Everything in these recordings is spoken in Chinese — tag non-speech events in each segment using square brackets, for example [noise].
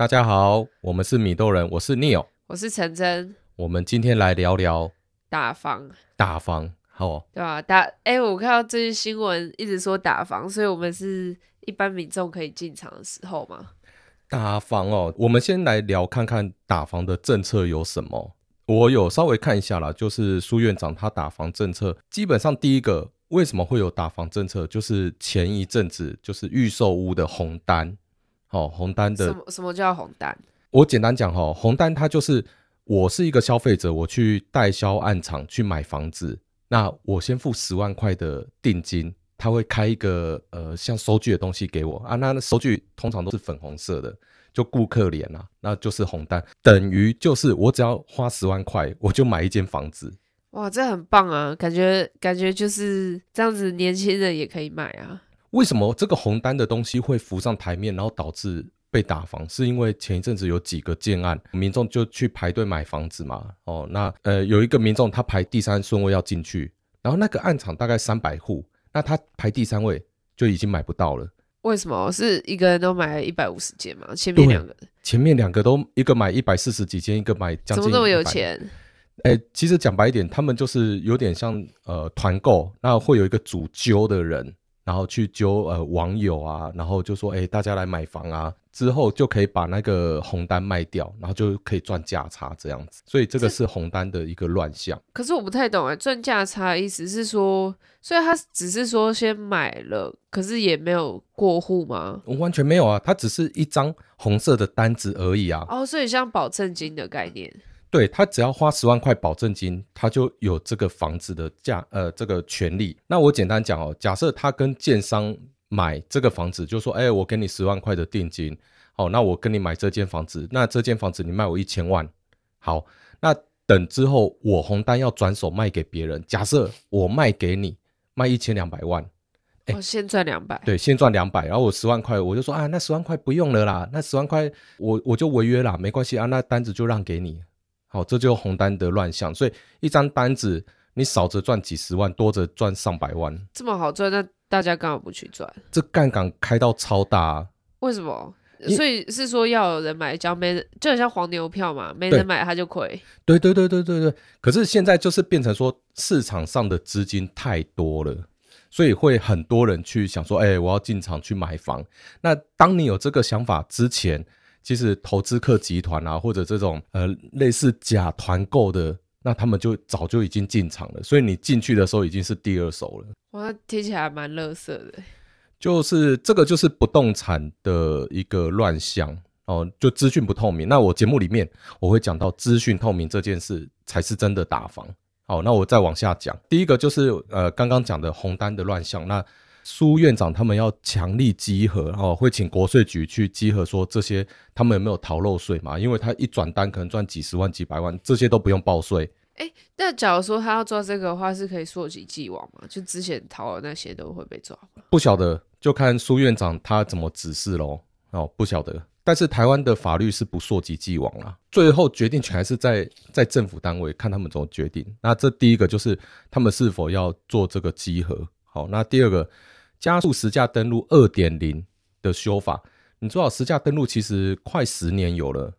大家好，我们是米豆人，我是 Neil，我是陈真。我们今天来聊聊打房。打房，好，对吧？打，哎、欸，我看到最近新闻一直说打房，所以我们是一般民众可以进场的时候吗？打房哦，我们先来聊看看打房的政策有什么。我有稍微看一下啦，就是苏院长他打房政策，基本上第一个为什么会有打房政策，就是前一阵子就是预售屋的红单。哦，红单的什么什么叫红单？我简单讲哈，红单它就是我是一个消费者，我去代销案场去买房子，那我先付十万块的定金，他会开一个呃像收据的东西给我啊，那收据通常都是粉红色的，就顾客脸啊，那就是红单，等于就是我只要花十万块，我就买一间房子。哇，这很棒啊，感觉感觉就是这样子，年轻人也可以买啊。为什么这个红单的东西会浮上台面，然后导致被打房？是因为前一阵子有几个建案，民众就去排队买房子嘛。哦，那呃有一个民众他排第三顺位要进去，然后那个案场大概三百户，那他排第三位就已经买不到了。为什么？是一个人都买了一百五十间吗？前面两个，前面两个都一个买一百四十几间，一个买将近。怎么那么有钱？哎，其实讲白一点，他们就是有点像呃团购，那会有一个主揪的人。然后去揪呃网友啊，然后就说哎，大家来买房啊，之后就可以把那个红单卖掉，然后就可以赚价差这样子。所以这个是红单的一个乱象。可是我不太懂哎，赚价差的意思是说，所以他只是说先买了，可是也没有过户吗？完全没有啊，它只是一张红色的单子而已啊。哦，所以像保证金的概念。对，他只要花十万块保证金，他就有这个房子的价，呃，这个权利。那我简单讲哦，假设他跟建商买这个房子，就说，哎，我给你十万块的定金，好，那我跟你买这间房子，那这间房子你卖我一千万，好，那等之后我红单要转手卖给别人，假设我卖给你卖一千两百万，哎，哦，先赚两百，对，先赚两百，然后我十万块，我就说啊，那十万块不用了啦，那十万块我我就违约啦，没关系啊，那单子就让给你。好，这就是红单的乱象，所以一张单子你少则赚几十万，多则赚上百万，这么好赚，那大家干嘛不去赚？这杠杆开到超大啊，为什么？所以是说要有人买，只要没人，就很像黄牛票嘛，没人买他就亏。对对对对对对。可是现在就是变成说市场上的资金太多了，所以会很多人去想说，哎，我要进场去买房。那当你有这个想法之前，其实投资客集团啊，或者这种呃类似假团购的，那他们就早就已经进场了，所以你进去的时候已经是第二手了。哇，听起来蛮乐色的。就是这个就是不动产的一个乱象哦，就资讯不透明。那我节目里面我会讲到资讯透明这件事才是真的打房。好，那我再往下讲，第一个就是呃刚刚讲的红单的乱象。那苏院长他们要强力稽核哦，会请国税局去稽核，说这些他们有没有逃漏税嘛？因为他一转单可能赚几十万、几百万，这些都不用报税。哎、欸，那假如说他要抓这个的话，是可以溯及既往嘛？就之前逃的那些都会被抓？不晓得，就看苏院长他怎么指示喽。哦，不晓得。但是台湾的法律是不溯及既往啦，最后决定权还是在在政府单位，看他们怎么决定。那这第一个就是他们是否要做这个稽核。好，那第二个。加速实价登录二点零的修法，你知道实价登录其实快十年有了，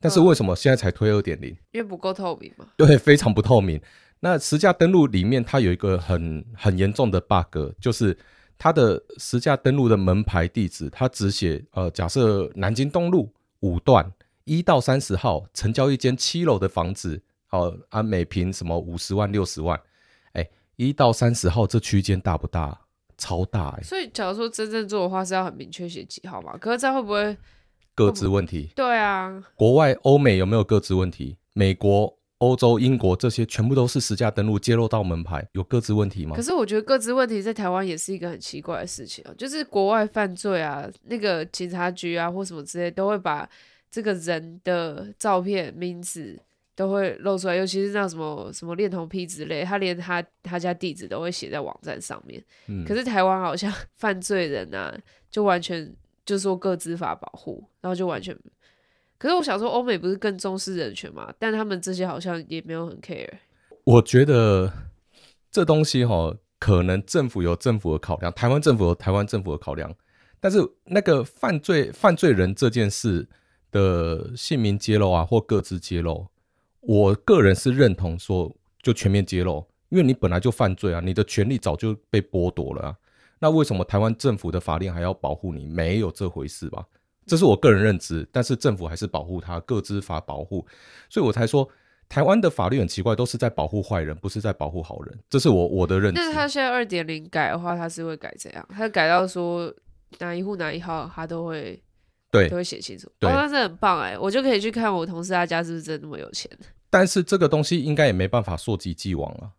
但是为什么现在才推二点零？因为不够透明嘛。对，非常不透明。那实价登录里面它有一个很很严重的 bug，就是它的实价登录的门牌地址，它只写呃，假设南京东路五段一到三十号成交一间七楼的房子，好啊，每平什么五十万六十万，哎，一到三十号这区间大不大？超大哎、欸，所以假如说真正做的话，是要很明确写几号嘛？可是这样会不会各自问题？对啊，国外欧美有没有各自问题？美国、欧洲、英国这些全部都是实价登录揭露到门牌，有各自问题吗？可是我觉得各自问题在台湾也是一个很奇怪的事情啊，就是国外犯罪啊，那个警察局啊或什么之类，都会把这个人的照片、名字。都会露出来，尤其是那什么什么恋童癖之类，他连他他家地址都会写在网站上面。嗯，可是台湾好像 [laughs] 犯罪人啊，就完全就说各自法保护，然后就完全。可是我想说，欧美不是更重视人权吗？但他们这些好像也没有很 care。我觉得这东西哈，可能政府有政府的考量，台湾政府有台湾政府的考量，但是那个犯罪犯罪人这件事。的姓名揭露啊，或各自揭露，我个人是认同说就全面揭露，因为你本来就犯罪啊，你的权利早就被剥夺了啊。那为什么台湾政府的法令还要保护你？没有这回事吧？这是我个人认知，但是政府还是保护他，个资法保护，所以我才说台湾的法律很奇怪，都是在保护坏人，不是在保护好人。这是我我的认知。那他现在二点零改的话，他是会改怎样？他改到说哪一户哪一号，他都会对都会写清楚。对，哦，那是很棒哎，我就可以去看我同事他家是不是真的那么有钱。但是这个东西应该也没办法溯及既往了。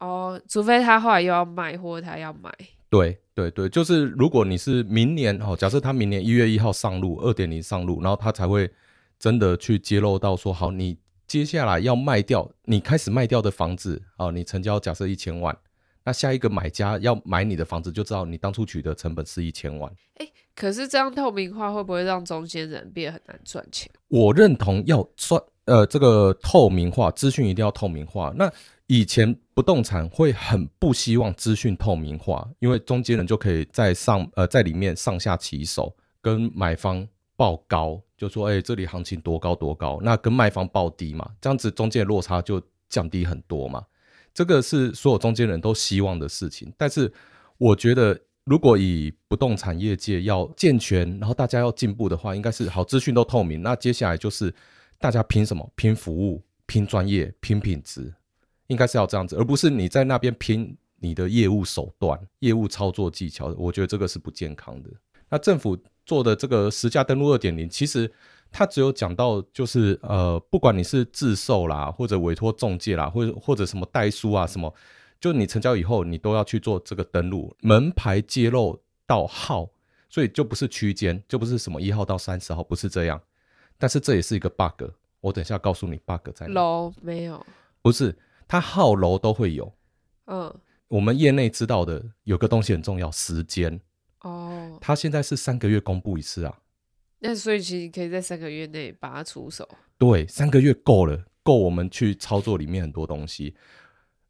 哦，除非他后来又要卖，或者他要买。对对对，就是如果你是明年哦，假设他明年一月一号上路二点零上路，然后他才会真的去揭露到说，好，你接下来要卖掉，你开始卖掉的房子哦，你成交假设一千万，那下一个买家要买你的房子，就知道你当初取得成本是一千万。哎，可是这样透明化会不会让中间人变很难赚钱？我认同要算呃这个透明化，资讯一定要透明化。那以前不动产会很不希望资讯透明化，因为中间人就可以在上呃在里面上下其手，跟买方报高，就说哎、这里行情多高多高，那跟卖方报低嘛，这样子中间的落差就降低很多嘛。这个是所有中间人都希望的事情。但是我觉得，如果以不动产业界要健全，然后大家要进步的话，应该是好资讯都透明。那接下来就是大家拼什么？拼服务，拼专业，拼品质。应该是要这样子，而不是你在那边拼你的业务手段、业务操作技巧。我觉得这个是不健康的。那政府做的这个实价登录二点零，其实它只有讲到就是呃，不管你是自售啦，或者委托中介啦，或者或者什么代书啊什么，就你成交以后，你都要去做这个登录，门牌揭露到号，所以就不是区间，就不是什么一号到三十号，不是这样。但是这也是一个 bug，我等一下告诉你 bug 在哪。楼没有，不是。它号楼都会有，嗯，我们业内知道的有个东西很重要，时间哦。它现在是三个月公布一次啊，那所以其实可以在三个月内把它出手。对，三个月够了，够我们去操作里面很多东西。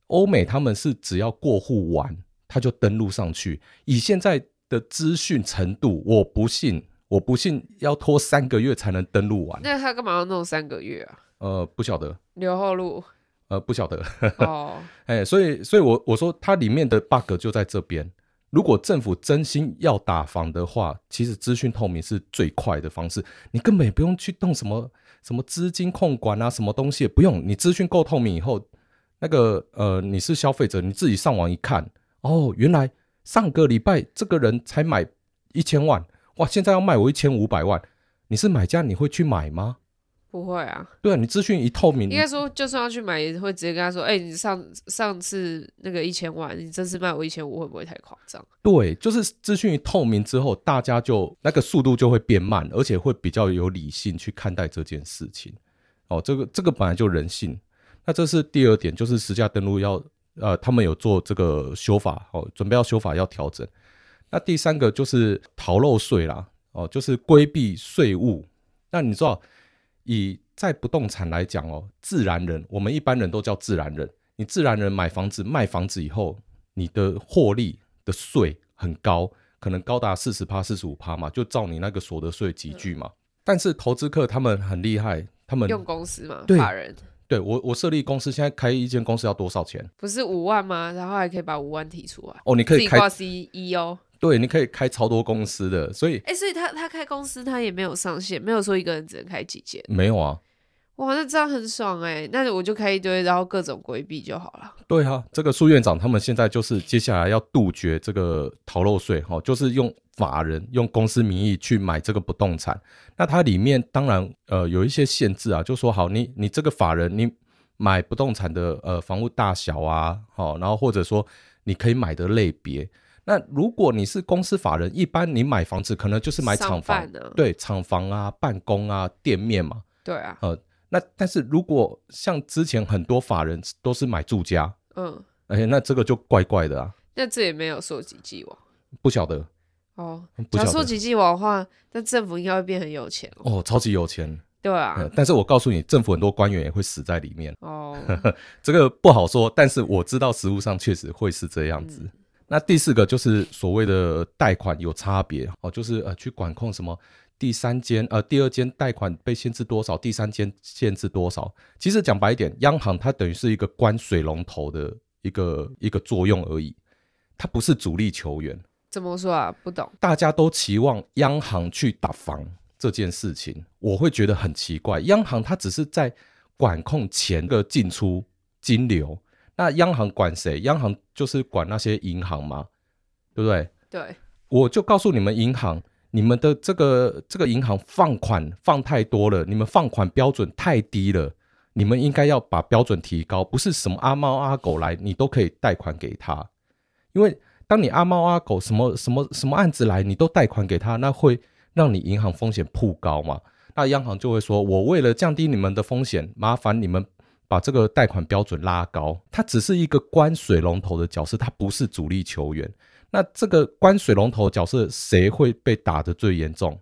欧美他们是只要过户完，他就登录上去。以现在的资讯程度，我不信，我不信要拖三个月才能登录完。那他干嘛要弄三个月啊？呃，不晓得。留后路。呃，不晓得哦，[laughs] 哎，所以，所以我我说它里面的 bug 就在这边。如果政府真心要打房的话，其实资讯透明是最快的方式，你根本也不用去动什么什么资金控管啊，什么东西也不用，你资讯够透明以后，那个呃，你是消费者，你自己上网一看，哦，原来上个礼拜这个人才买一千万，哇，现在要卖我一千五百万，你是买家，你会去买吗？不会啊，对啊，你资讯一透明，应该说就算要去买，也会直接跟他说：“哎、欸，你上上次那个一千万，你这次卖我一千五，会不会太夸张？”对，就是资讯一透明之后，大家就那个速度就会变慢，而且会比较有理性去看待这件事情。哦，这个这个本来就人性。那这是第二点，就是实价登录要呃，他们有做这个修法，哦，准备要修法要调整。那第三个就是逃漏税啦，哦，就是规避税务。那你知道？以在不动产来讲哦，自然人，我们一般人都叫自然人。你自然人买房子、卖房子以后，你的获利的税很高，可能高达四十趴、四十五趴嘛，就照你那个所得税集聚嘛。嗯、但是投资客他们很厉害，他们用公司嘛，对法人。对我，我设立公司，现在开一间公司要多少钱？不是五万吗？然后还可以把五万提出来。哦，你可以开 CEO。对，你可以开超多公司的，所以，哎，所以他他开公司，他也没有上限，没有说一个人只能开几间，没有啊，哇，那这样很爽哎，那我就开一堆，然后各种规避就好了。对啊，这个苏院长他们现在就是接下来要杜绝这个逃漏税，哈，就是用法人用公司名义去买这个不动产，那它里面当然呃有一些限制啊，就说好，你你这个法人你买不动产的呃房屋大小啊，好，然后或者说你可以买的类别。那如果你是公司法人，一般你买房子可能就是买厂房，对，厂房啊、办公啊、店面嘛。对啊。呃，那但是如果像之前很多法人都是买住家，嗯，而且，那这个就怪怪的啊。那这也没有溯及既往。不晓得。哦，假如溯及既往的话，那政府应该会变很有钱哦。哦，超级有钱。对啊。呃，但是我告诉你，政府很多官员也会死在里面。哦。[laughs] 这个不好说，但是我知道实务上确实会是这样子。嗯那第四个就是所谓的贷款有差别哦，就是呃去管控什么第三间呃第二间贷款被限制多少，第三间限制多少。其实讲白一点，央行它等于是一个关水龙头的一个一个作用而已，它不是主力球员。怎么说啊？不懂。大家都期望央行去打房这件事情，我会觉得很奇怪。央行它只是在管控钱的进出金流，那央行管谁？央行就是管那些银行嘛，对不对？对。我就告诉你们，银行，你们的这个这个银行放款放太多了，你们放款标准太低了，你们应该要把标准提高，不是什么阿猫阿狗来，你都可以贷款给他。因为当你阿猫阿狗什么什么什么案子来，你都贷款给他，那会让你银行风险扑高嘛。那央行就会说，我为了降低你们的风险，麻烦你们把这个贷款标准拉高。它只是一个关水龙头的角色，它不是主力球员。那这个关水龙头角色谁会被打得最严重？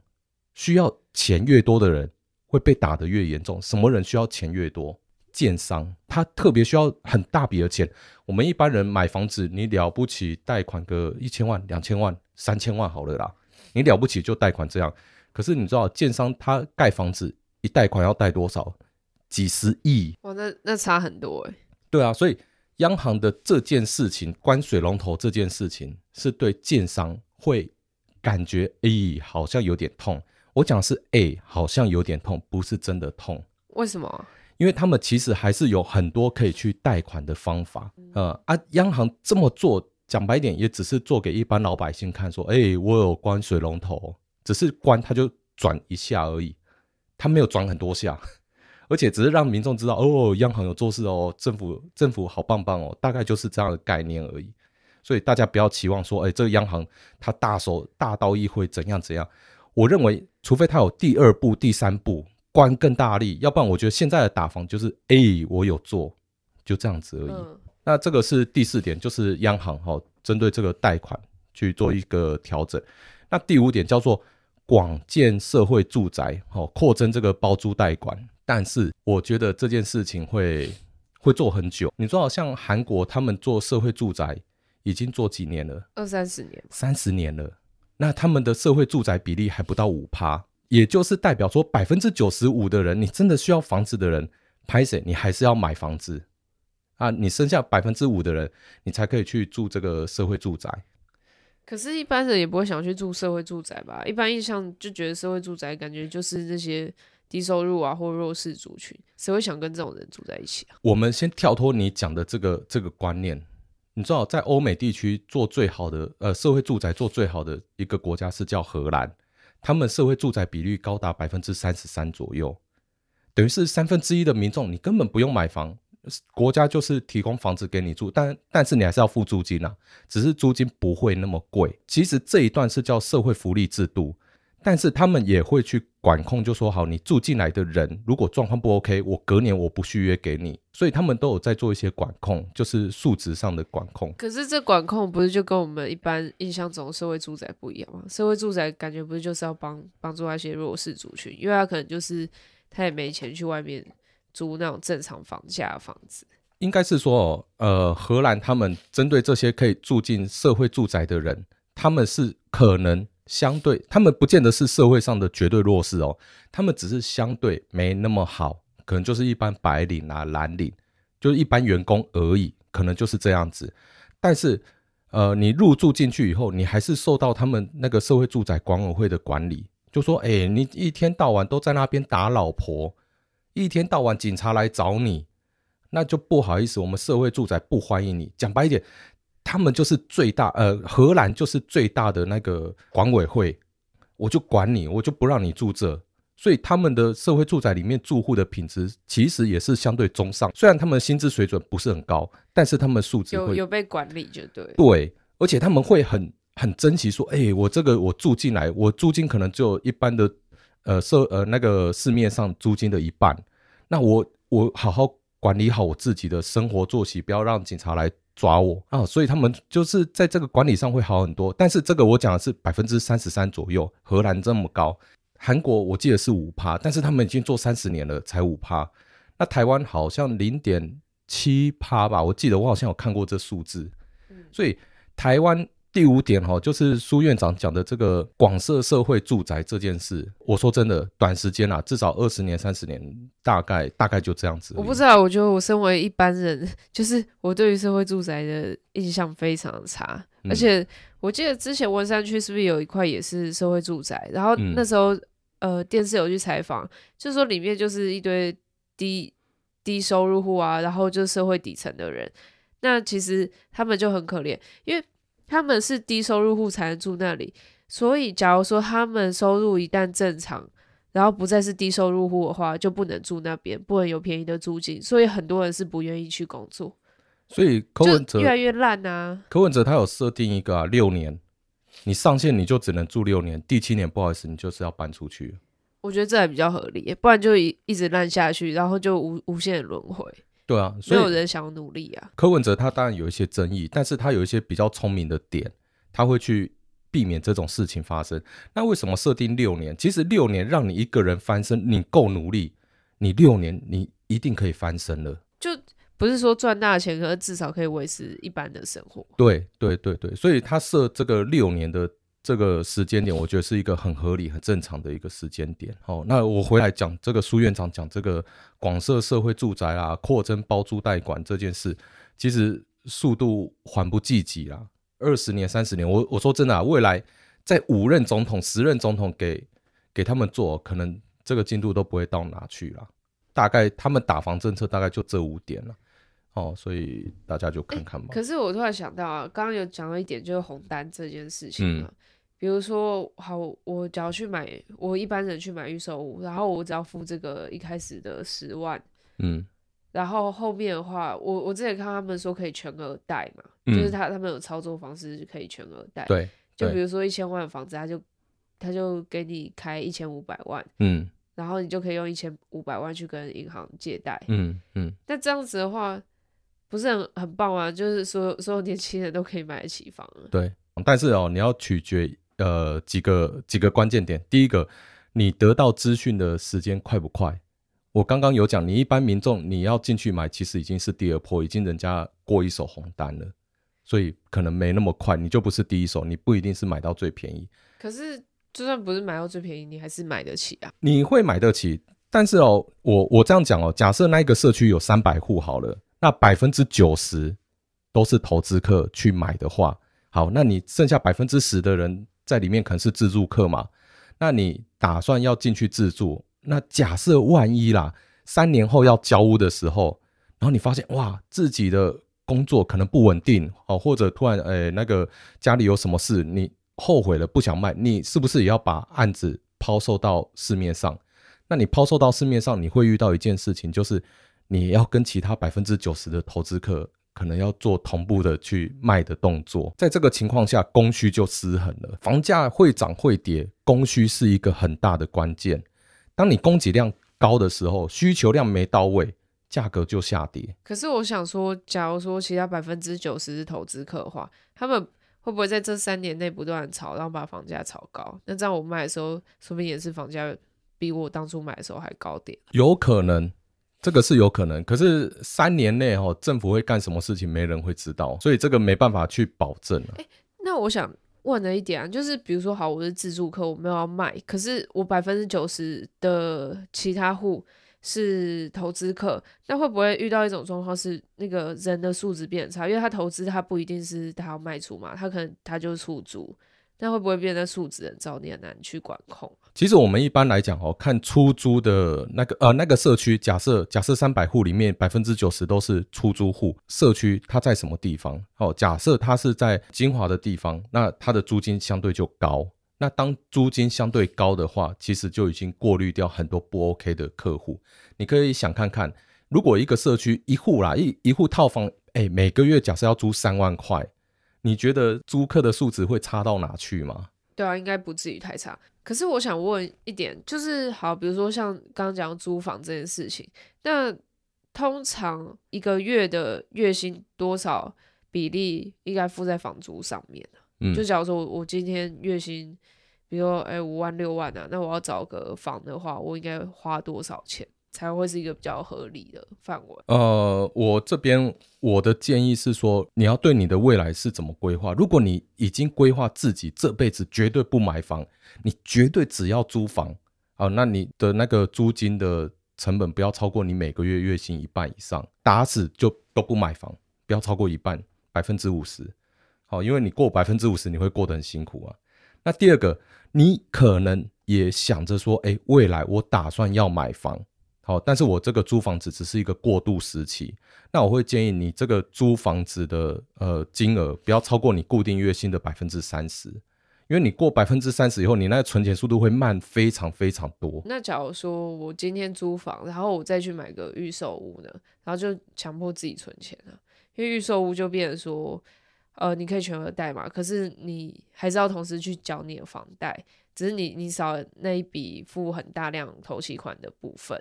需要钱越多的人会被打得越严重。什么人需要钱越多？建商他特别需要很大笔的钱。我们一般人买房子，你了不起贷款个一千万、两千万、三千万好了啦，你了不起就贷款这样。可是你知道建商他盖房子一贷款要贷多少？几十亿。哇，那那差很多哎。对啊，所以。央行的这件事情，关水龙头这件事情，是对建商会感觉，哎、欸，好像有点痛。我讲是，哎、欸，好像有点痛，不是真的痛。为什么？因为他们其实还是有很多可以去贷款的方法。呃、嗯、啊，央行这么做，讲白点，也只是做给一般老百姓看，说，哎、欸，我有关水龙头，只是关，它就转一下而已，它没有转很多下。而且只是让民众知道哦，央行有做事哦，政府政府好棒棒哦，大概就是这样的概念而已。所以大家不要期望说，哎，这个央行它大手大刀一挥怎样怎样。我认为，除非它有第二步、第三步，关更大力，要不然我觉得现在的打房就是，哎，我有做，就这样子而已。嗯、那这个是第四点，就是央行哈、哦、针对这个贷款去做一个调整。那第五点叫做广建社会住宅，哦，扩增这个包租代管。但是我觉得这件事情会会做很久。你知道，像韩国他们做社会住宅已经做几年了？二三十年。三十年了。那他们的社会住宅比例还不到五趴，也就是代表说百分之九十五的人，你真的需要房子的人，拍谁？你还是要买房子啊？你剩下百分之五的人，你才可以去住这个社会住宅。可是，一般人也不会想去住社会住宅吧？一般印象就觉得社会住宅感觉就是那些。低收入啊，或弱势族群，谁会想跟这种人住在一起啊？我们先跳脱你讲的这个这个观念，你知道，在欧美地区做最好的呃社会住宅做最好的一个国家是叫荷兰，他们社会住宅比率高达百分之三十三左右，等于是三分之一的民众你根本不用买房，国家就是提供房子给你住，但但是你还是要付租金啊，只是租金不会那么贵。其实这一段是叫社会福利制度。但是他们也会去管控，就说好，你住进来的人如果状况不 OK，我隔年我不续约给你。所以他们都有在做一些管控，就是数值上的管控。可是这管控不是就跟我们一般印象中的社会住宅不一样吗？社会住宅感觉不是就是要帮帮助那些弱势族群，因为他可能就是他也没钱去外面租那种正常房价的房子。应该是说，呃，荷兰他们针对这些可以住进社会住宅的人，他们是可能。相对，他们不见得是社会上的绝对弱势哦，他们只是相对没那么好，可能就是一般白领啊、蓝领，就是一般员工而已，可能就是这样子。但是，呃，你入住进去以后，你还是受到他们那个社会住宅管委会的管理，就说，哎、你一天到晚都在那边打老婆，一天到晚警察来找你，那就不好意思，我们社会住宅不欢迎你。讲白一点。他们就是最大，呃，荷兰就是最大的那个管委会，我就管你，我就不让你住这。所以他们的社会住宅里面住户的品质其实也是相对中上，虽然他们薪资水准不是很高，但是他们素质有有被管理就对。对，而且他们会很很珍惜说，哎、欸，我这个我住进来，我租金可能就一般的，呃，社呃那个市面上租金的一半，那我我好好管理好我自己的生活作息，不要让警察来。抓我啊！所以他们就是在这个管理上会好很多，但是这个我讲的是百分之三十三左右。荷兰这么高，韩国我记得是五趴，但是他们已经做三十年了才五趴。那台湾好像零点七趴吧，我记得我好像有看过这数字。所以台湾第五点哈，就是苏院长讲的这个广设社会住宅这件事。我说真的，短时间啊，至少二十年、三十年，大概大概就这样子。我不知道，我觉得我身为一般人，[laughs] 就是我对于社会住宅的印象非常差。嗯、而且我记得之前文山区是不是有一块也是社会住宅？然后那时候、嗯、呃电视有去采访，就是说里面就是一堆低低收入户啊，然后就是社会底层的人。那其实他们就很可怜，因为。他们是低收入户才能住那里，所以假如说他们收入一旦正常，然后不再是低收入户的话，就不能住那边，不能有便宜的租金，所以很多人是不愿意去工作。所以柯文哲越来越烂啊！柯文哲他有设定一个啊，六年，你上线你就只能住六年，第七年不好意思，你就是要搬出去。我觉得这还比较合理，不然就一一直烂下去，然后就无无限轮回。对啊，所以有人想要努力啊。柯文哲他当然有一些争议，但是他有一些比较聪明的点，他会去避免这种事情发生。那为什么设定六年？其实六年让你一个人翻身，你够努力，你六年你一定可以翻身了。就不是说赚大钱，可是至少可以维持一般的生活。对对对对，所以他设这个六年的。这个时间点，我觉得是一个很合理、很正常的一个时间点。哦，那我回来讲这个苏院长讲这个广设社会住宅啊，扩增包租代管这件事，其实速度缓不济急啊。二十年、三十年，我我说真的啊，未来在五任总统、十任总统给给他们做，可能这个进度都不会到哪去了。大概他们打房政策大概就这五点了。哦，所以大家就看看吧。可是我突然想到啊，刚刚有讲到一点，就是红单这件事情啊。嗯比如说，好，我只要去买，我一般人去买预售屋，然后我只要付这个一开始的十万，嗯，然后后面的话，我我之前看他们说可以全额贷嘛，嗯、就是他他们有操作方式可以全额贷，对，就比如说一千万的房子，他就他就给你开一千五百万，嗯，然后你就可以用一千五百万去跟银行借贷，嗯嗯，那这样子的话，不是很很棒吗？就是所有所有年轻人都可以买得起房了，对，但是哦，你要取决。呃，几个几个关键点。第一个，你得到资讯的时间快不快？我刚刚有讲，你一般民众你要进去买，其实已经是第二波，已经人家过一手红单了，所以可能没那么快，你就不是第一手，你不一定是买到最便宜。可是，就算不是买到最便宜，你还是买得起啊？你会买得起，但是哦，我我这样讲哦，假设那一个社区有三百户好了，那百分之九十都是投资客去买的话，好，那你剩下百分之十的人。在里面可能是自住客嘛，那你打算要进去自住？那假设万一啦，三年后要交屋的时候，然后你发现哇，自己的工作可能不稳定哦，或者突然诶、那个家里有什么事，你后悔了不想卖，你是不是也要把案子抛售到市面上？那你抛售到市面上，你会遇到一件事情，就是你要跟其他百分之九十的投资客。可能要做同步的去卖的动作，在这个情况下，供需就失衡了。房价会涨会跌，供需是一个很大的关键。当你供给量高的时候，需求量没到位，价格就下跌。可是我想说，假如说其他百分之九十是投资客的话，他们会不会在这三年内不断炒，然后把房价炒高？那这样我卖的时候，说不定也是房价比我当初买的时候还高点。有可能。这个是有可能，可是三年内哦，政府会干什么事情，没人会知道，所以这个没办法去保证了。欸，那我想问了一点啊，就是比如说，好，我是自住客，我没有要卖，可是我百分之九十的其他户是投资客，那会不会遇到一种状况是那个人的素质变差？因为他投资，他不一定是他要卖出嘛，他可能他就出租。那会不会变成素质很糟，你很难去管控？其实我们一般来讲哦，看出租的那个呃那个社区，假设假设三百户里面百分之九十都是出租户，社区它在什么地方？哦，假设它是在精华的地方，那它的租金相对就高。那当租金相对高的话，其实就已经过滤掉很多不 OK 的客户。你可以想看看，如果一个社区一户啦一一户套房，哎，每个月假设要租三万块。你觉得租客的素质会差到哪去吗？对啊，应该不至于太差。可是我想问一点，就是好，比如说像刚刚讲租房这件事情，那通常一个月的月薪多少比例应该付在房租上面呢？嗯，就假如说我今天月薪，比如说哎五万六万啊，那我要找个房的话，我应该花多少钱？才会是一个比较合理的范围。呃，我这边我的建议是说，你要对你的未来是怎么规划？如果你已经规划自己这辈子绝对不买房，你绝对只要租房好，那你的那个租金的成本不要超过你每个月月薪一半以上，打死就都不买房，不要超过一半，百分之五十。好，因为你过百分之五十，你会过得很辛苦啊。那第二个，你可能也想着说，哎，未来我打算要买房。好，但是我这个租房子只是一个过渡时期，那我会建议你这个租房子的呃金额不要超过你固定月薪的百分之三十，因为你过百分之三十以后，你那个存钱速度会慢非常非常多。那假如说我今天租房，然后我再去买个预售屋呢，然后就强迫自己存钱了，因为预售屋就变成说，呃，你可以全额贷嘛，可是你还是要同时去缴你的房贷，只是你你少了那一笔付很大量头期款的部分。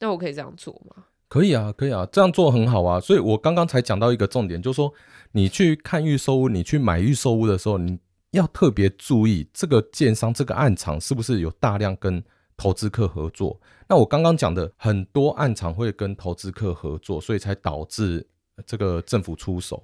那我可以这样做吗？可以啊，可以啊，这样做很好啊。所以我刚刚才讲到一个重点，就是说你去看预售屋，你去买预售屋的时候，你要特别注意这个建商、这个暗场是不是有大量跟投资客合作。那我刚刚讲的很多暗场会跟投资客合作，所以才导致这个政府出手。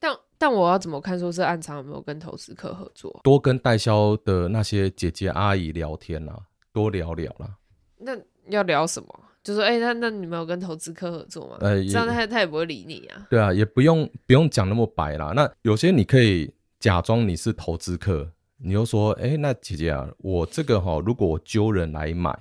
但但我要怎么看说这暗场有没有跟投资客合作？多跟代销的那些姐姐阿姨聊天啊，多聊聊啦。那要聊什么？就说哎、欸，那那你们有跟投资客合作吗？呃，这样他他也不会理你啊。对啊，也不用不用讲那么白啦。那有些你可以假装你是投资客，你就说哎、欸，那姐姐啊，我这个哈，如果我揪人来买，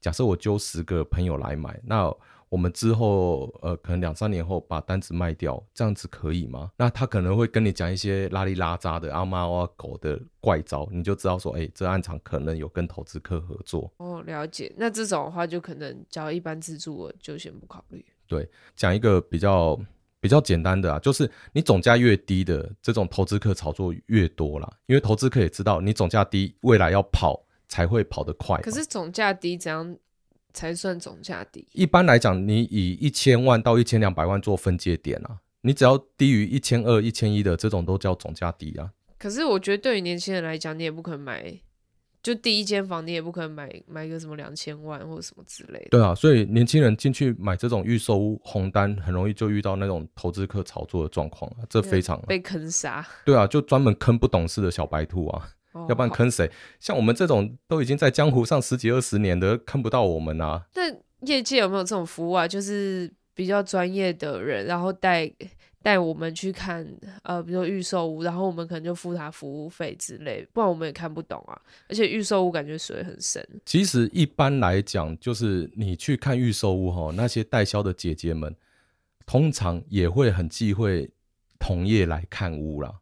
假设我揪十个朋友来买，那。我们之后，呃，可能两三年后把单子卖掉，这样子可以吗？那他可能会跟你讲一些拉里拉扎的阿猫阿狗的怪招，你就知道说，哎、欸，这暗场可能有跟投资客合作。哦，了解。那这种的话，就可能交一般自住，就先不考虑。对，讲一个比较比较简单的啊，就是你总价越低的这种投资客炒作越多啦，因为投资客也知道你总价低，未来要跑才会跑得快。可是总价低怎样？才算总价低。一般来讲，你以一千万到一千两百万做分界点啊，你只要低于一千二、一千一的这种都叫总价低啊。可是我觉得对于年轻人来讲，你也不可能买，就第一间房你也不可能买买个什么两千万或者什么之类的。对啊，所以年轻人进去买这种预售屋红单，很容易就遇到那种投资客炒作的状况啊，这非常被坑杀。对啊，就专门坑不懂事的小白兔啊。要不然坑谁？像我们这种都已经在江湖上十几二十年的，坑不到我们啊。那业界有没有这种服务啊？就是比较专业的人，然后带带我们去看，呃，比如说预售屋，然后我们可能就付他服务费之类，不然我们也看不懂啊。而且预售屋感觉水很深。其实一般来讲，就是你去看预售屋哈，那些代销的姐姐们，通常也会很忌讳同业来看屋啦。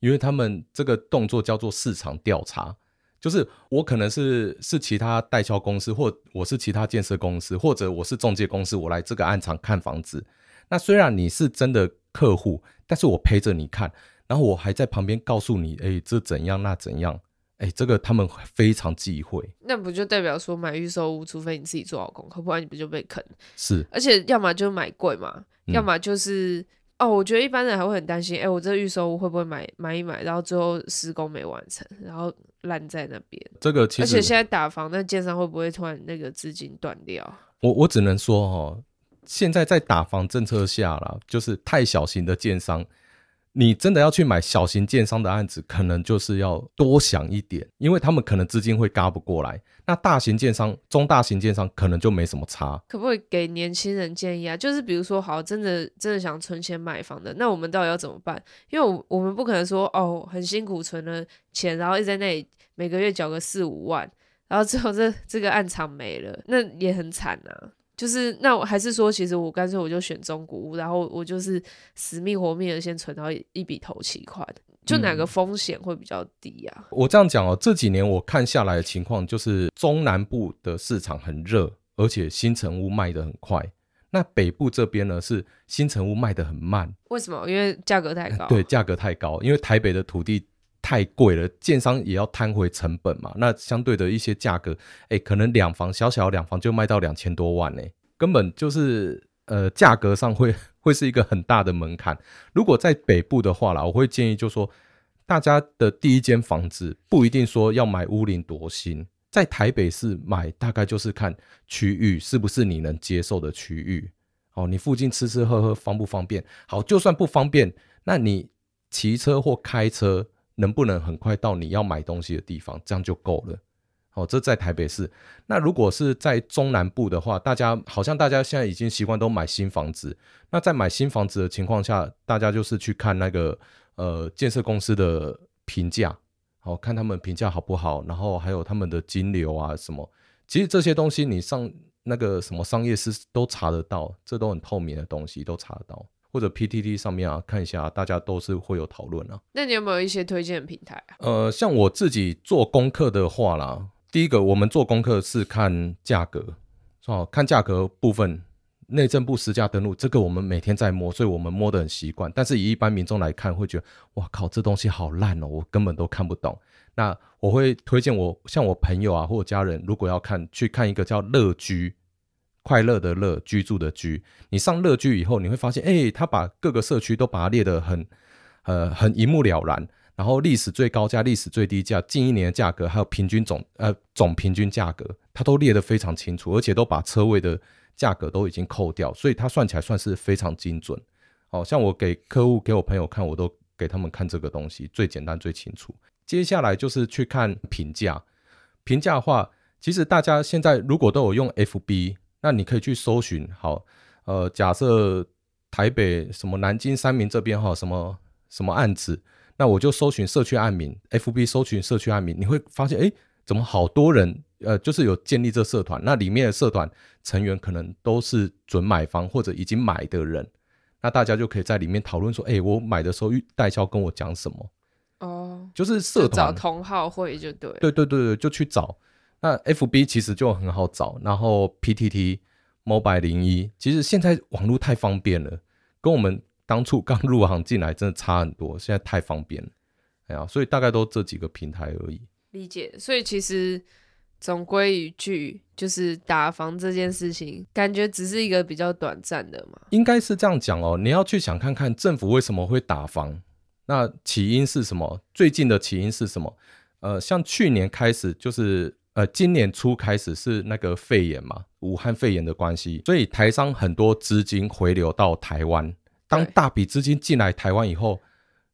因为他们这个动作叫做市场调查，就是我可能是是其他代销公司，或我是其他建设公司，或者我是中介公司，我来这个案场看房子。那虽然你是真的客户，但是我陪着你看，然后我还在旁边告诉你，哎，这怎样那怎样，哎，这个他们非常忌讳。那不就代表说买预售屋，除非你自己做好功课，不然你不就被坑？是，而且要么就买贵嘛，嗯、要么就是。哦，我觉得一般人还会很担心，哎，我这个预售屋会不会买买一买，然后最后施工没完成，然后烂在那边。这个其实，而且现在打房，那建商会不会突然那个资金断掉？我我只能说，哦，现在在打房政策下啦，就是太小型的建商。你真的要去买小型建商的案子，可能就是要多想一点，因为他们可能资金会嘎不过来。那大型建商、中大型建商可能就没什么差。可不可以给年轻人建议啊？就是比如说，好，真的真的想存钱买房的，那我们到底要怎么办？因为我我们不可能说，哦，很辛苦存了钱，然后一直在那里每个月缴个四五万，然后最后这这个案场没了，那也很惨啊。就是那我还是说，其实我干脆我就选中古屋，然后我就是死命活命的先存到一笔头期款，就哪个风险会比较低啊？嗯，我这样讲哦，这几年我看下来的情况就是中南部的市场很热，而且新城屋卖的很快。那北部这边呢，是新城屋卖的很慢。为什么？因为价格太高。对，价格太高，因为台北的土地。太贵了，建商也要摊回成本嘛。那相对的一些价格，哎、可能两房小小两房就卖到两千多万呢，根本就是呃价格上会 [laughs] 会是一个很大的门槛。如果在北部的话啦，我会建议就说，大家的第一间房子不一定说要买屋龄多新，在台北市买，大概就是看区域是不是你能接受的区域。哦，你附近吃吃喝喝方不方便？好，就算不方便，那你骑车或开车能不能很快到你要买东西的地方？这样就够了。哦，这在台北市。那如果是在中南部的话，大家好像大家现在已经习惯都买新房子。那在买新房子的情况下，大家就是去看那个呃建设公司的评价。好，看他们评价好不好，然后还有他们的金流啊什么，其实这些东西你上那个什么商业司都查得到，这都很透明的东西都查得到，或者 PTT 上面啊看一下，大家都是会有讨论啊。那你有没有一些推荐的平台啊？呃，像我自己做功课的话啦，第一个我们做功课是看价格，哦，看价格部分。内政部实价登录，这个我们每天在摸，所以我们摸得很习惯。但是以一般民众来看，会觉得哇靠，这东西好烂哦，我根本都看不懂。那我会推荐我像我朋友啊或者家人，如果要看，去看一个叫乐居，快乐的乐，居住的居。你上乐居以后，你会发现，哎，他把各个社区都把它列得很呃很一目了然，然后历史最高价、历史最低价、近一年的价格，还有平均总呃总平均价格，它都列得非常清楚，而且都把车位的。价格都已经扣掉，所以它算起来算是非常精准。好像我给客户、给我朋友看，我都给他们看这个东西，最简单、最清楚。接下来就是去看评价，评价的话，其实大家现在如果都有用 FB，那你可以去搜寻。好，呃，假设台北什么南京三民这边哈，什么什么案子，那我就搜寻社区案名，FB 搜寻社区案名，你会发现，哎，怎么好多人？呃，就是有建立这社团，那里面的社团成员可能都是准买房或者已经买的人，那大家就可以在里面讨论说，哎、欸，我买的时候代销跟我讲什么？哦，就是社团找同好会就对，对对对对，就去找。那 FB 其实就很好找，然后 PTT、Mobile 零一其实现在网络太方便了，跟我们当初刚入行进来真的差很多，现在太方便了，哎呀，所以大概都这几个平台而已。理解，所以其实。总归一句，就是打房这件事情，感觉只是一个比较短暂的嘛。应该是这样讲哦。你要去想看看政府为什么会打房，那起因是什么？最近的起因是什么？呃，像去年开始，就是呃，今年初开始是那个肺炎嘛，武汉肺炎的关系，所以台商很多资金回流到台湾。当大笔资金进来台湾以后，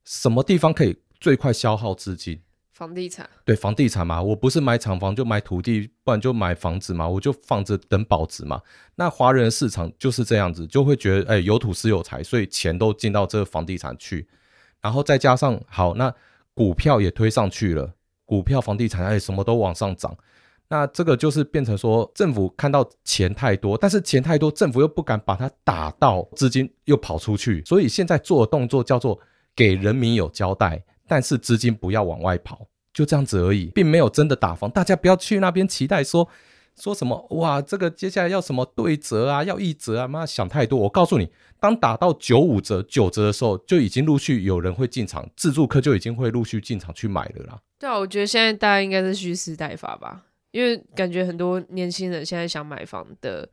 什么地方可以最快消耗资金？房地产对房地产嘛，我不是买厂房就买土地，不然就买房子嘛，我就放着等保值嘛。那华人市场就是这样子，就会觉得哎、欸，有土是有财，所以钱都进到这个房地产去，然后再加上好，那股票也推上去了，股票、房地产哎、欸，什么都往上涨。那这个就是变成说，政府看到钱太多，但是钱太多，政府又不敢把它打到资金又跑出去，所以现在做的动作叫做给人民有交代。但是资金不要往外跑，就这样子而已，并没有真的打房。大家不要去那边期待说说什么哇，这个接下来要什么对折啊，要一折啊，妈想太多。我告诉你，当打到九五折、九折的时候，就已经陆续有人会进场，自助客就已经会陆续进场去买了啦。对啊，我觉得现在大家应该是蓄势待发吧，因为感觉很多年轻人现在想买房的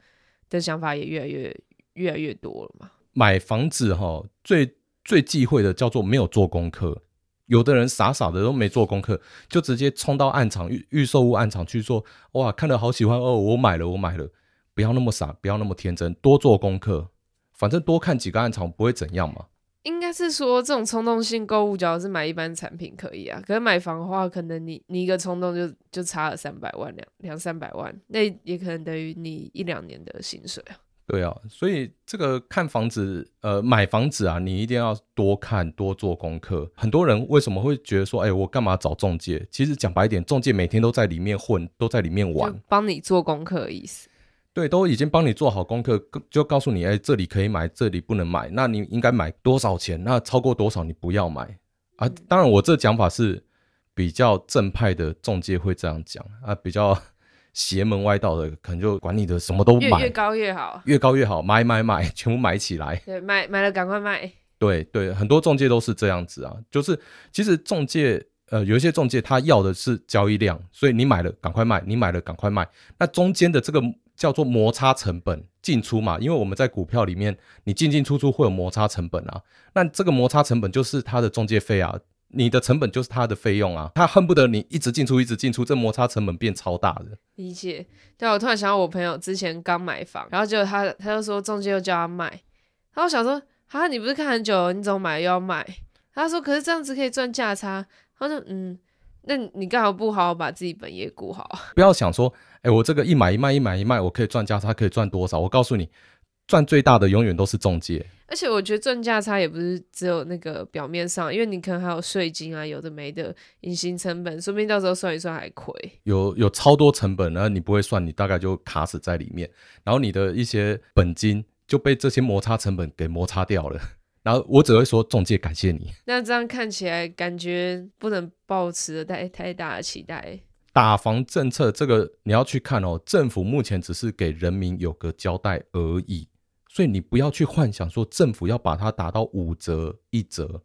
的想法也越来越越来越多了嘛。买房子哈，最最忌讳的叫做没有做功课。有的人傻傻的都没做功课，就直接冲到案场预预售屋案场去做，哇，看了好喜欢哦，我买了，我买了，不要那么傻，不要那么天真，多做功课，反正多看几个案场不会怎样嘛。应该是说这种冲动性购物，只要是买一般产品可以啊，可是买房的话，可能你你一个冲动就就差了三百万两两三百万，那也可能等于你一两年的薪水啊。对啊，所以这个看房子，呃，买房子啊，你一定要多看多做功课。很多人为什么会觉得说，哎，我干嘛找中介？其实讲白一点，中介每天都在里面混，都在里面玩，帮你做功课的意思。对，都已经帮你做好功课，就告诉你，哎，这里可以买，这里不能买。那你应该买多少钱？那超过多少你不要买啊。当然，我这讲法是比较正派的中介会这样讲啊，比较。邪门歪道的，可能就管你的什么都买，越，越高越好，越高越好，买买买，[laughs] 全部买起来。对，买买了赶快卖。对对，很多中介都是这样子啊，就是其实中介，呃，有一些中介他要的是交易量，所以你买了赶快卖，你买了赶快卖。那中间的这个叫做摩擦成本，进出嘛，因为我们在股票里面，你进进出出会有摩擦成本啊。那这个摩擦成本就是他的中介费啊。你的成本就是他的费用啊，他恨不得你一直进出，一直进出，这摩擦成本变超大的。理解。对，我突然想到我朋友之前刚买房，然后结果他他就说中介又叫他卖，然后我想说，哈，你不是看很久了，你怎么买又要卖？他说，可是这样子可以赚价差。他说，嗯，那你干嘛不好好把自己本业顾好？不要想说，哎，我这个一买一卖，一买一卖，我可以赚价差，可以赚多少？我告诉你。赚最大的永远都是中介，而且我觉得赚价差也不是只有那个表面上，因为你可能还有税金啊，有的没的隐形成本，说不定到时候算一算还亏。有有超多成本，然后你不会算，你大概就卡死在里面，然后你的一些本金就被这些摩擦成本给摩擦掉了。然后我只会说中介感谢你。那这样看起来感觉不能抱持太太大的期待。打房政策这个你要去看哦，政府目前只是给人民有个交代而已。所以你不要去幻想说政府要把它打到五折一折，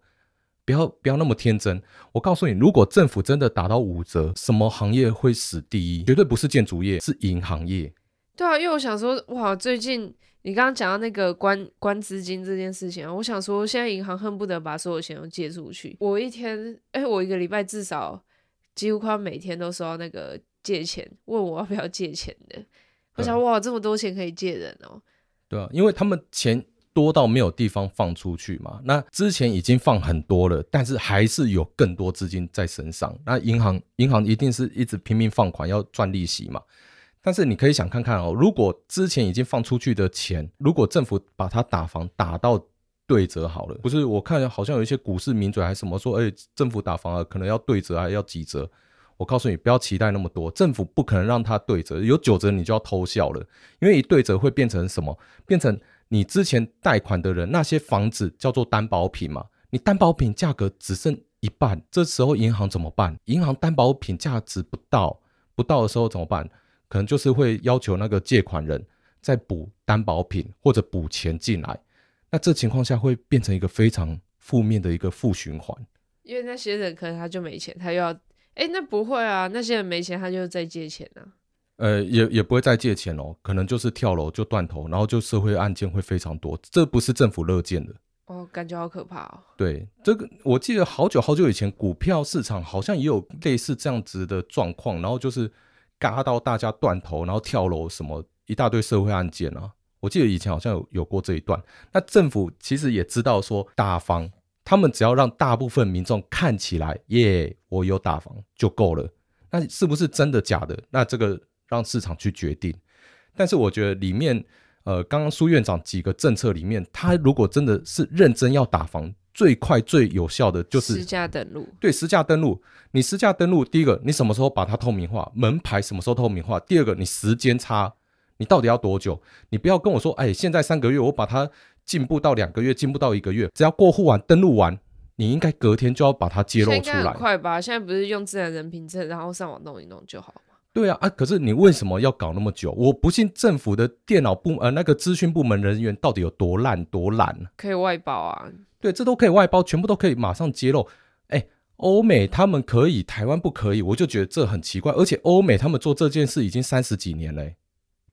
不要不要那么天真。我告诉你，如果政府真的打到五折，什么行业会死第一？绝对不是建筑业，是银行业。对啊，因为我想说，哇，最近你刚刚讲到那个关关资金这件事情啊，我想说，现在银行恨不得把所有钱都借出去。我一天，哎、我一个礼拜至少几乎快要每天都收到那个借钱，问我要不要借钱的。[laughs] 我想，哇，这么多钱可以借人哦。对啊，因为他们钱多到没有地方放出去嘛。那之前已经放很多了，但是还是有更多资金在身上。那银行银行一定是一直拼命放款要赚利息嘛。但是你可以想看看哦，如果之前已经放出去的钱，如果政府把它打房打到对折好了，不是？我看好像有一些股市名嘴还什么说，哎，政府打房了，可能要对折还要几折。我告诉你，不要期待那么多，政府不可能让它对折，有九折你就要偷笑了，因为一对折会变成什么？变成你之前贷款的人那些房子叫做担保品嘛，你担保品价格只剩一半，这时候银行怎么办？银行担保品价值不到，不到的时候怎么办？可能就是会要求那个借款人再补担保品或者补钱进来，那这情况下会变成一个非常负面的一个负循环，因为那些人可能他就没钱，他又要。哎，那不会啊，那些人没钱，他就再借钱啊。呃，也也不会再借钱哦，可能就是跳楼就断头，然后就社会案件会非常多，这不是政府乐见的。哦，感觉好可怕哦。对，这个我记得好久好久以前，股票市场好像也有类似这样子的状况，然后就是嘎到大家断头，然后跳楼什么一大堆社会案件啊。我记得以前好像有有过这一段。那政府其实也知道说打房。他们只要让大部分民众看起来，耶，我有打房就够了。那是不是真的假的？那这个让市场去决定。但是我觉得里面，呃，刚刚苏院长几个政策里面，他如果真的是认真要打房，最快最有效的就是实价登录。对，实价登录。你实价登录，第一个，你什么时候把它透明化？门牌什么时候透明化？第二个，你时间差，你到底要多久？你不要跟我说，哎，现在三个月，我把它。进步到两个月，进步到一个月，只要过户完、登录完，你应该隔天就要把它揭露出来。快吧？现在不是用自然人凭证，然后上网弄一弄就好吗？对啊，啊，可是你为什么要搞那么久？我不信政府的电脑部呃那个资讯部门人员到底有多烂多懒。可以外包啊？对，这都可以外包，全部都可以马上揭露。哎，欧美他们可以，台湾不可以，我就觉得这很奇怪。而且欧美他们做这件事已经三十几年了。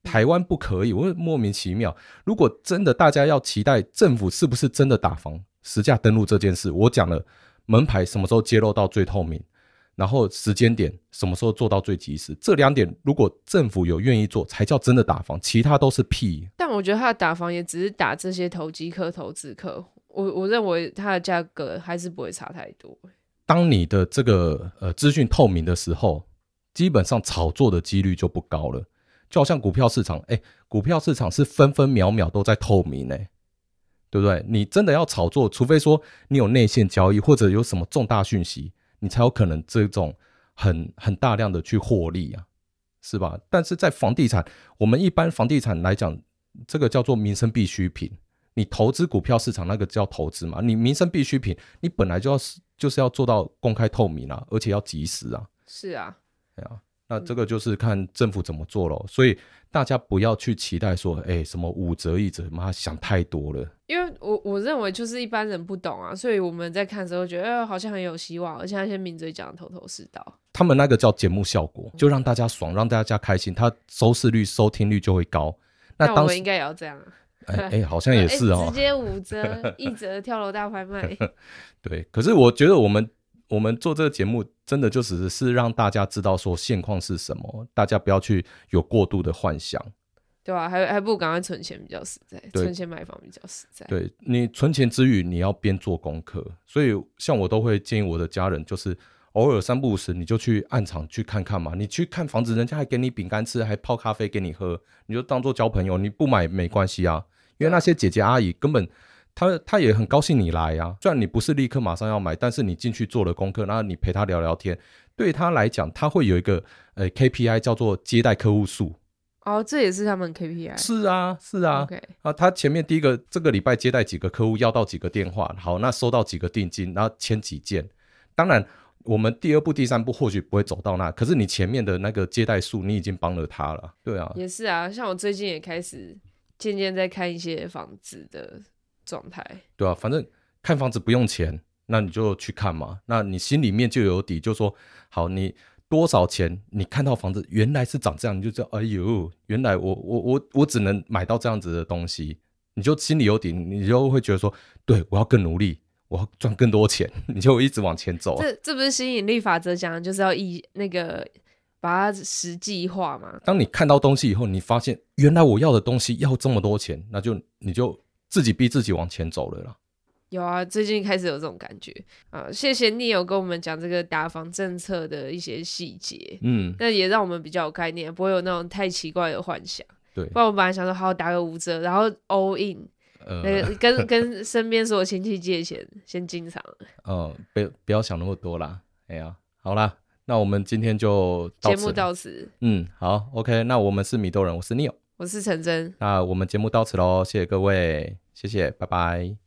台湾不可以，我莫名其妙。如果真的大家要期待政府是不是真的打房实价登录这件事，我讲了门牌什么时候揭露到最透明，然后时间点什么时候做到最及时，这两点如果政府有愿意做，才叫真的打房，其他都是屁。但我觉得他的打房也只是打这些投机客、投资客，我我认为它的价格还是不会差太多。当你的这个呃资讯透明的时候，基本上炒作的几率就不高了。就好像股票市场，哎，股票市场是分分秒秒都在透明，哎，对不对？你真的要炒作，除非说你有内线交易或者有什么重大讯息，你才有可能这种很很大量的去获利啊，是吧？但是在房地产，我们一般房地产来讲，这个叫做民生必需品。你投资股票市场那个叫投资嘛？你民生必需品，你本来就要是就是要做到公开透明啊，而且要及时啊。是啊，对啊。那这个就是看政府怎么做了，所以大家不要去期待说，哎，什么五折一折，妈想太多了。因为我我认为就是一般人不懂啊，所以我们在看的时候觉得，哎，好像很有希望，而且那些名嘴讲的头头是道。他们那个叫节目效果，就让大家爽，让大家开心，他收视率、收听率就会高。那当时应该也要这样。哎哎，好像也 [laughs] 是哦，直接五折、一折跳楼大拍卖。[laughs] 对，可是我觉得我们。我们做这个节目，真的就只是让大家知道说现况是什么，大家不要去有过度的幻想。对啊，还还不如赶快存钱比较实在，存钱买房比较实在。对，你存钱之余，你要边做功课。所以像我都会建议我的家人，就是偶尔三不五时你就去暗场去看看嘛。你去看房子，人家还给你饼干吃，还泡咖啡给你喝，你就当做交朋友。你不买没关系啊，因为那些姐姐阿姨根本她她也很高兴你来啊。虽然你不是立刻马上要买，但是你进去做了功课，然后你陪他聊聊天，对他来讲，他会有一个呃 KPI 叫做接待客户数。哦，这也是他们 KPI。是啊，是啊。Okay. 啊，他前面第一个这个礼拜接待几个客户，要到几个电话，好，那收到几个定金，然后签几件。当然，我们第二步、第三步或许不会走到那，可是你前面的那个接待数，你已经帮了他了。对啊，也是啊。像我最近也开始渐渐在看一些房子的状态。对啊，反正看房子不用钱，那你就去看嘛。那你心里面就有底，就说好你。多少钱？你看到房子原来是长这样，你就知道，哎呦，原来我我我我只能买到这样子的东西，你就心里有底，你就会觉得说，对，我要更努力，我要赚更多钱，[laughs] 你就一直往前走。这这不是吸引力法则讲的就是要以那个把它实际化嘛？当你看到东西以后，你发现原来我要的东西要这么多钱，那就你就自己逼自己往前走了啦。有啊，最近开始有这种感觉啊！谢谢你有跟我们讲这个打房政策的一些细节，嗯，那也让我们比较有概念，不会有那种太奇怪的幻想。对，不然我本来想说好打个五折，然后 all in，呃，那个跟 [laughs] 跟身边所有亲戚借钱先进场。哦、呃，不不要想那么多啦。哎呀，好啦，那我们今天就节目到此。嗯，好，OK，那我们是米豆人，我是 Neil，我是陈真，那我们节目到此喽，谢谢各位，谢谢，拜拜。